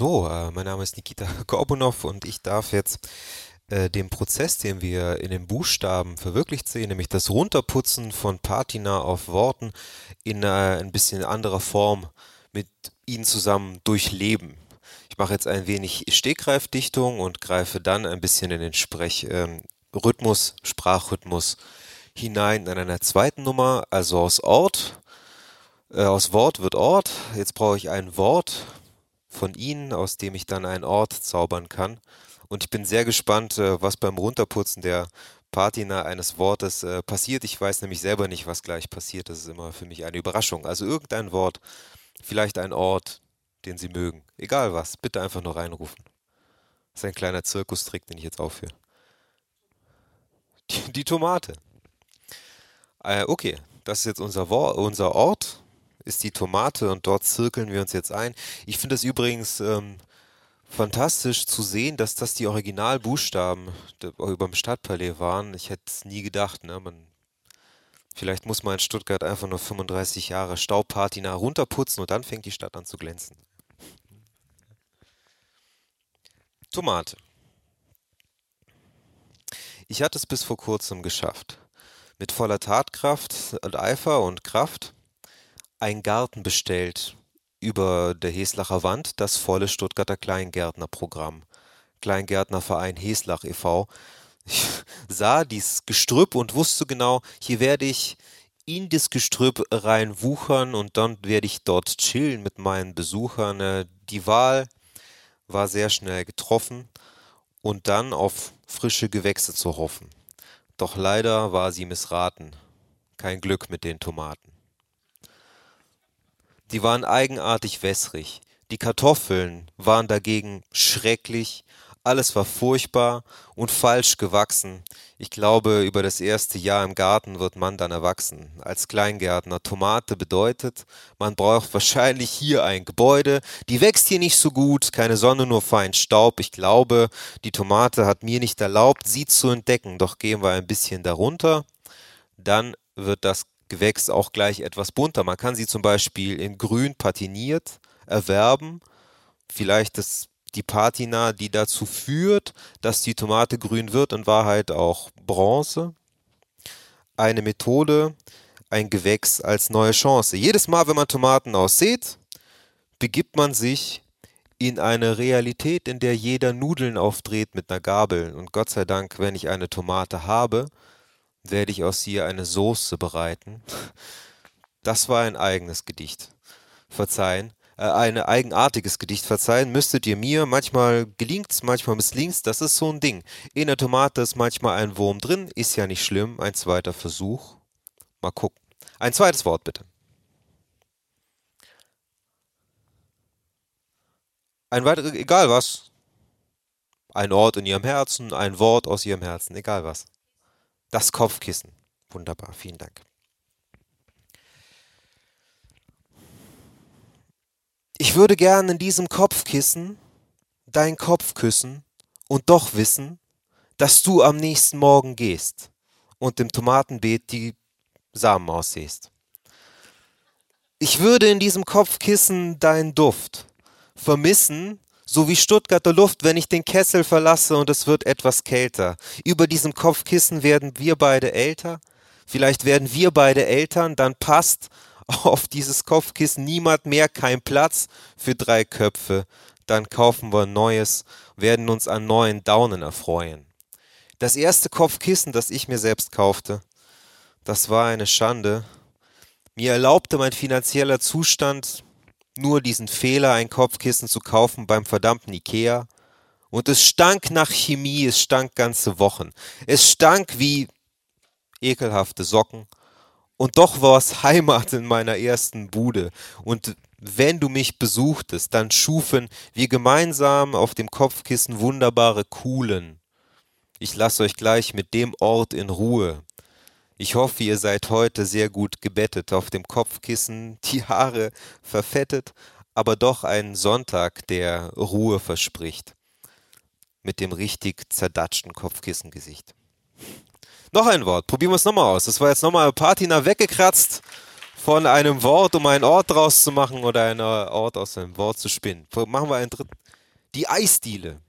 So, äh, mein Name ist Nikita Gorbunov und ich darf jetzt äh, den Prozess, den wir in den Buchstaben verwirklicht sehen, nämlich das Runterputzen von Patina auf Worten in äh, ein bisschen anderer Form mit Ihnen zusammen durchleben. Ich mache jetzt ein wenig Stegreifdichtung und greife dann ein bisschen in den Sprechrhythmus, ähm, Sprachrhythmus hinein in einer zweiten Nummer, also aus Ort. Aus Wort wird Ort. Jetzt brauche ich ein Wort von Ihnen, aus dem ich dann einen Ort zaubern kann. Und ich bin sehr gespannt, äh, was beim Runterputzen der Patina eines Wortes äh, passiert. Ich weiß nämlich selber nicht, was gleich passiert. Das ist immer für mich eine Überraschung. Also irgendein Wort, vielleicht ein Ort, den Sie mögen. Egal was, bitte einfach nur reinrufen. Das ist ein kleiner Zirkustrick, den ich jetzt aufführe. Die, die Tomate. Äh, okay, das ist jetzt unser, Wort, unser Ort ist die Tomate und dort zirkeln wir uns jetzt ein. Ich finde es übrigens ähm, fantastisch zu sehen, dass das die Originalbuchstaben beim Stadtpalais waren. Ich hätte es nie gedacht. Ne? Man, vielleicht muss man in Stuttgart einfach nur 35 Jahre Staubpatina runterputzen und dann fängt die Stadt an zu glänzen. Tomate. Ich hatte es bis vor kurzem geschafft. Mit voller Tatkraft und Eifer und Kraft einen Garten bestellt über der Heslacher Wand, das volle Stuttgarter Kleingärtnerprogramm. Kleingärtnerverein Heslach e.V. Ich sah dieses Gestrüpp und wusste genau, hier werde ich in das Gestrüpp rein wuchern und dann werde ich dort chillen mit meinen Besuchern. Äh, die Wahl war sehr schnell getroffen und dann auf frische Gewächse zu hoffen. Doch leider war sie missraten. Kein Glück mit den Tomaten. Die waren eigenartig wässrig. Die Kartoffeln waren dagegen schrecklich. Alles war furchtbar und falsch gewachsen. Ich glaube, über das erste Jahr im Garten wird man dann erwachsen. Als Kleingärtner Tomate bedeutet, man braucht wahrscheinlich hier ein Gebäude. Die wächst hier nicht so gut, keine Sonne, nur fein Staub. Ich glaube, die Tomate hat mir nicht erlaubt, sie zu entdecken. Doch gehen wir ein bisschen darunter. Dann wird das Gewächs auch gleich etwas bunter. Man kann sie zum Beispiel in grün patiniert erwerben. Vielleicht das, die Patina, die dazu führt, dass die Tomate grün wird, in Wahrheit auch Bronze. Eine Methode, ein Gewächs als neue Chance. Jedes Mal, wenn man Tomaten aussät, begibt man sich in eine Realität, in der jeder Nudeln aufdreht mit einer Gabel. Und Gott sei Dank, wenn ich eine Tomate habe, werde ich aus ihr eine Soße bereiten. Das war ein eigenes Gedicht. Verzeihen. Äh, ein eigenartiges Gedicht. Verzeihen müsstet ihr mir. Manchmal gelingt's, manchmal misslingt's. Das ist so ein Ding. In der Tomate ist manchmal ein Wurm drin. Ist ja nicht schlimm. Ein zweiter Versuch. Mal gucken. Ein zweites Wort bitte. Ein weiteres, egal was. Ein Ort in ihrem Herzen, ein Wort aus ihrem Herzen, egal was. Das Kopfkissen. Wunderbar, vielen Dank. Ich würde gern in diesem Kopfkissen dein Kopf küssen und doch wissen, dass du am nächsten Morgen gehst und im Tomatenbeet die Samen aussehst. Ich würde in diesem Kopfkissen deinen Duft vermissen so wie Stuttgarter Luft, wenn ich den Kessel verlasse und es wird etwas kälter. Über diesem Kopfkissen werden wir beide älter. Vielleicht werden wir beide Eltern, dann passt auf dieses Kopfkissen niemand mehr, kein Platz für drei Köpfe. Dann kaufen wir Neues, werden uns an neuen Daunen erfreuen. Das erste Kopfkissen, das ich mir selbst kaufte, das war eine Schande. Mir erlaubte mein finanzieller Zustand nur diesen Fehler, ein Kopfkissen zu kaufen beim verdammten Ikea. Und es stank nach Chemie, es stank ganze Wochen. Es stank wie ekelhafte Socken. Und doch war es Heimat in meiner ersten Bude. Und wenn du mich besuchtest, dann schufen wir gemeinsam auf dem Kopfkissen wunderbare Kuhlen. Ich lasse euch gleich mit dem Ort in Ruhe. Ich hoffe, ihr seid heute sehr gut gebettet, auf dem Kopfkissen, die Haare verfettet, aber doch ein Sonntag, der Ruhe verspricht. Mit dem richtig zerdatschten Kopfkissengesicht. Noch ein Wort, probieren wir es nochmal aus. Das war jetzt nochmal Patina weggekratzt von einem Wort, um einen Ort draus zu machen oder einen Ort aus einem Wort zu spinnen. Machen wir einen dritten. Die Eisdiele.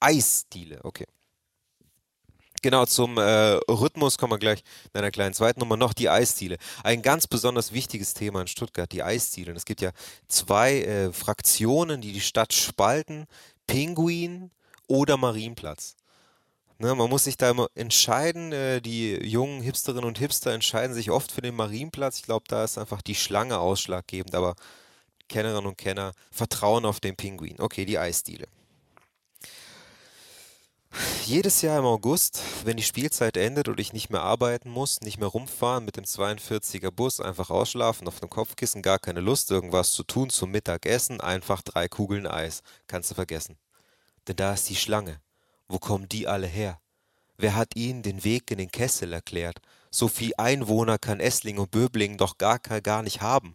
Eisdiele, okay. Genau, zum äh, Rhythmus kommen wir gleich in einer kleinen zweiten Nummer noch die Eisdiele. Ein ganz besonders wichtiges Thema in Stuttgart, die Eisdiele. es gibt ja zwei äh, Fraktionen, die die Stadt spalten, Pinguin oder Marienplatz. Ne, man muss sich da immer entscheiden. Äh, die jungen Hipsterinnen und Hipster entscheiden sich oft für den Marienplatz. Ich glaube, da ist einfach die Schlange ausschlaggebend. Aber Kennerinnen und Kenner vertrauen auf den Pinguin. Okay, die Eisdiele. Jedes Jahr im August, wenn die Spielzeit endet und ich nicht mehr arbeiten muss, nicht mehr rumfahren mit dem 42er Bus, einfach ausschlafen auf dem Kopfkissen, gar keine Lust, irgendwas zu tun zum Mittagessen, einfach drei Kugeln Eis. Kannst du vergessen. Denn da ist die Schlange. Wo kommen die alle her? Wer hat ihnen den Weg in den Kessel erklärt? So viel Einwohner kann Essling und Böbling doch gar, gar nicht haben.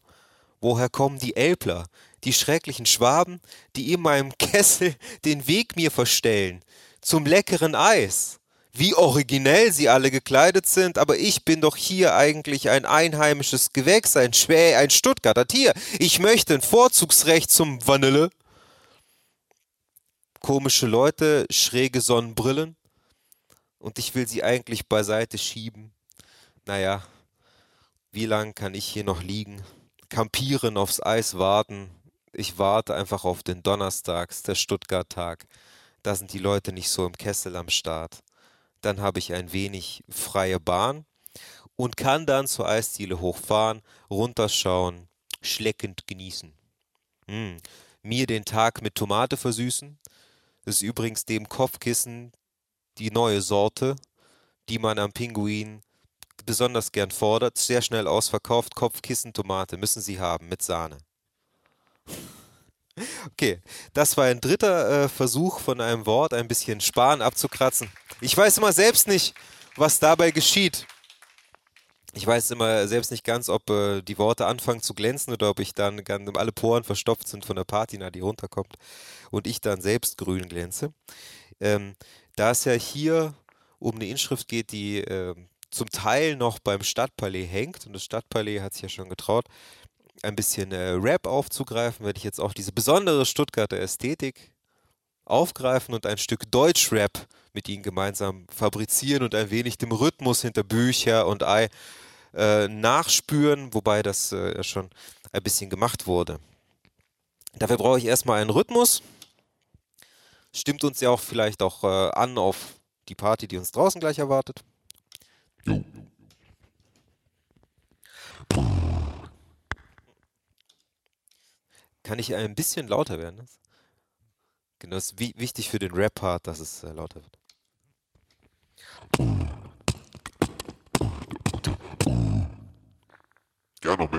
Woher kommen die Elbler, die schrecklichen Schwaben, die in meinem Kessel den Weg mir verstellen? Zum leckeren Eis. Wie originell sie alle gekleidet sind, aber ich bin doch hier eigentlich ein einheimisches Gewächs, ein Schwä, ein Stuttgarter Tier. Ich möchte ein Vorzugsrecht zum Vanille. Komische Leute, schräge Sonnenbrillen. Und ich will sie eigentlich beiseite schieben. Naja, wie lang kann ich hier noch liegen? Kampieren, aufs Eis warten. Ich warte einfach auf den Donnerstags, der Stuttgart-Tag da sind die Leute nicht so im Kessel am Start. Dann habe ich ein wenig freie Bahn und kann dann zur Eisdiele hochfahren, runterschauen, schleckend genießen. Mm. Mir den Tag mit Tomate versüßen. Das ist übrigens dem Kopfkissen die neue Sorte, die man am Pinguin besonders gern fordert. Sehr schnell ausverkauft. Kopfkissen Tomate müssen Sie haben mit Sahne. Okay, das war ein dritter äh, Versuch von einem Wort, ein bisschen Sparen abzukratzen. Ich weiß immer selbst nicht, was dabei geschieht. Ich weiß immer selbst nicht ganz, ob äh, die Worte anfangen zu glänzen oder ob ich dann ganz, alle Poren verstopft sind von der Patina, die runterkommt und ich dann selbst grün glänze. Ähm, da es ja hier um eine Inschrift geht, die äh, zum Teil noch beim Stadtpalais hängt und das Stadtpalais hat sich ja schon getraut, ein bisschen äh, Rap aufzugreifen, werde ich jetzt auch diese besondere Stuttgarter Ästhetik aufgreifen und ein Stück Deutschrap mit ihnen gemeinsam fabrizieren und ein wenig dem Rhythmus hinter Bücher und Ei äh, nachspüren, wobei das äh, schon ein bisschen gemacht wurde. Dafür brauche ich erstmal einen Rhythmus. Stimmt uns ja auch vielleicht auch äh, an auf die Party, die uns draußen gleich erwartet. Kann ich ein bisschen lauter werden? Genau, das ist wichtig für den Rap-Part, dass es äh, lauter wird. Ja, noch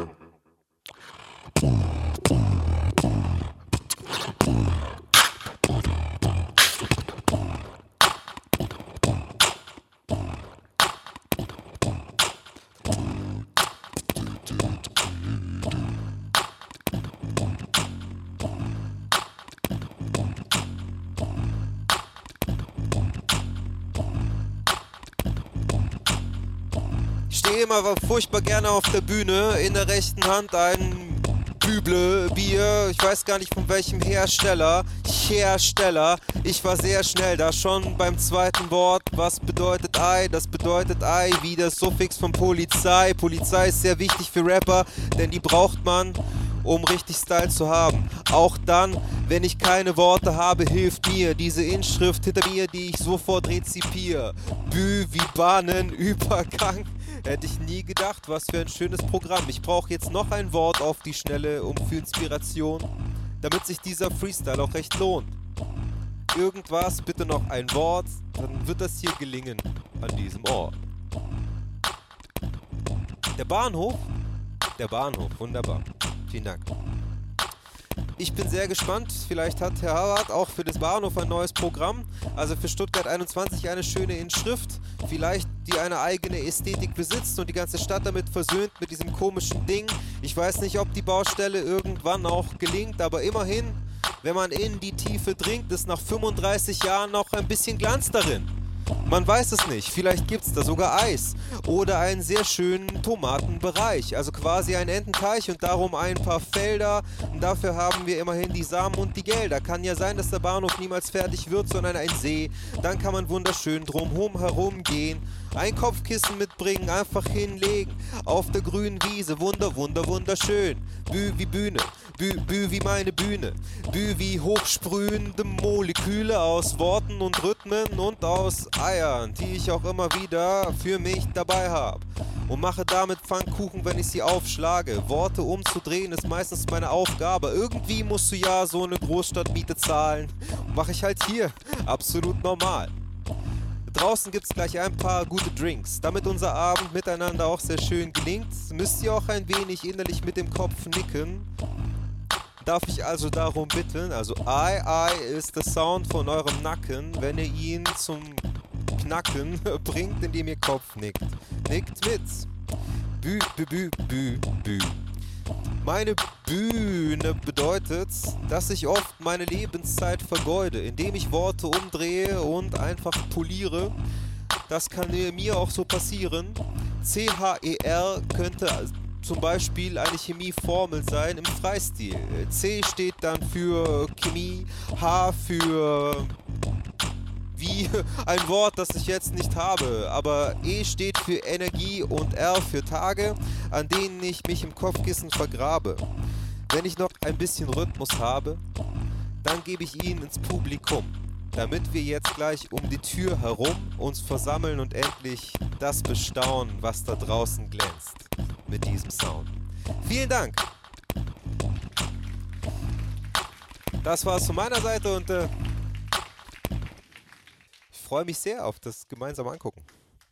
mehr. immer furchtbar gerne auf der Bühne. In der rechten Hand ein Büble Bier. Ich weiß gar nicht von welchem Hersteller. Hersteller. Ich war sehr schnell da schon beim zweiten Wort. Was bedeutet Ei? Das bedeutet Ei wie das Suffix von Polizei. Polizei ist sehr wichtig für Rapper, denn die braucht man um richtig Style zu haben. Auch dann, wenn ich keine Worte habe, hilft mir diese Inschrift hinter mir, die ich sofort rezipiere. Bü wie Bahnenübergang. Hätte ich nie gedacht, was für ein schönes Programm. Ich brauche jetzt noch ein Wort auf die Schnelle, um für Inspiration, damit sich dieser Freestyle auch recht lohnt. Irgendwas, bitte noch ein Wort, dann wird das hier gelingen an diesem Ort. Der Bahnhof? Der Bahnhof, wunderbar. Vielen Dank. Ich bin sehr gespannt. Vielleicht hat Herr Harvard auch für das Bahnhof ein neues Programm. Also für Stuttgart 21 eine schöne Inschrift. Vielleicht die eine eigene Ästhetik besitzt und die ganze Stadt damit versöhnt mit diesem komischen Ding. Ich weiß nicht, ob die Baustelle irgendwann auch gelingt, aber immerhin, wenn man in die Tiefe dringt, ist nach 35 Jahren noch ein bisschen Glanz darin. Man weiß es nicht, vielleicht gibt's da sogar Eis oder einen sehr schönen Tomatenbereich, also quasi ein Ententeich und darum ein paar Felder. Und dafür haben wir immerhin die Samen und die Gelder. Kann ja sein, dass der Bahnhof niemals fertig wird, sondern ein See. Dann kann man wunderschön drumherum herumgehen. Ein Kopfkissen mitbringen, einfach hinlegen. Auf der grünen Wiese, wunder, wunder, wunderschön. Bü wie Bühne, Bü, Bü wie meine Bühne. Bü wie hochsprühende Moleküle aus Worten und Rhythmen und aus Eiern, die ich auch immer wieder für mich dabei habe. Und mache damit Pfannkuchen, wenn ich sie aufschlage. Worte umzudrehen ist meistens meine Aufgabe. Irgendwie musst du ja so eine Großstadtmiete zahlen. Mache ich halt hier. Absolut normal. Draußen gibt's gleich ein paar gute Drinks. Damit unser Abend miteinander auch sehr schön gelingt, müsst ihr auch ein wenig innerlich mit dem Kopf nicken. Darf ich also darum bitten, also I, I ist der Sound von eurem Nacken, wenn ihr ihn zum Knacken bringt, indem ihr Kopf nickt. Nickt mit. Bü, bü, bü, bü, bü. Meine Bühne bedeutet, dass ich oft meine Lebenszeit vergeude, indem ich Worte umdrehe und einfach poliere. Das kann mir auch so passieren. C-H-E-R könnte zum Beispiel eine Chemieformel sein im Freistil. C steht dann für Chemie, H für wie ein Wort, das ich jetzt nicht habe. Aber E steht für Energie und R für Tage, an denen ich mich im Kopfkissen vergrabe. Wenn ich noch ein bisschen Rhythmus habe, dann gebe ich ihn ins Publikum, damit wir jetzt gleich um die Tür herum uns versammeln und endlich das bestaunen, was da draußen glänzt mit diesem Sound. Vielen Dank! Das war's von meiner Seite und äh, freue mich sehr auf das gemeinsame Angucken.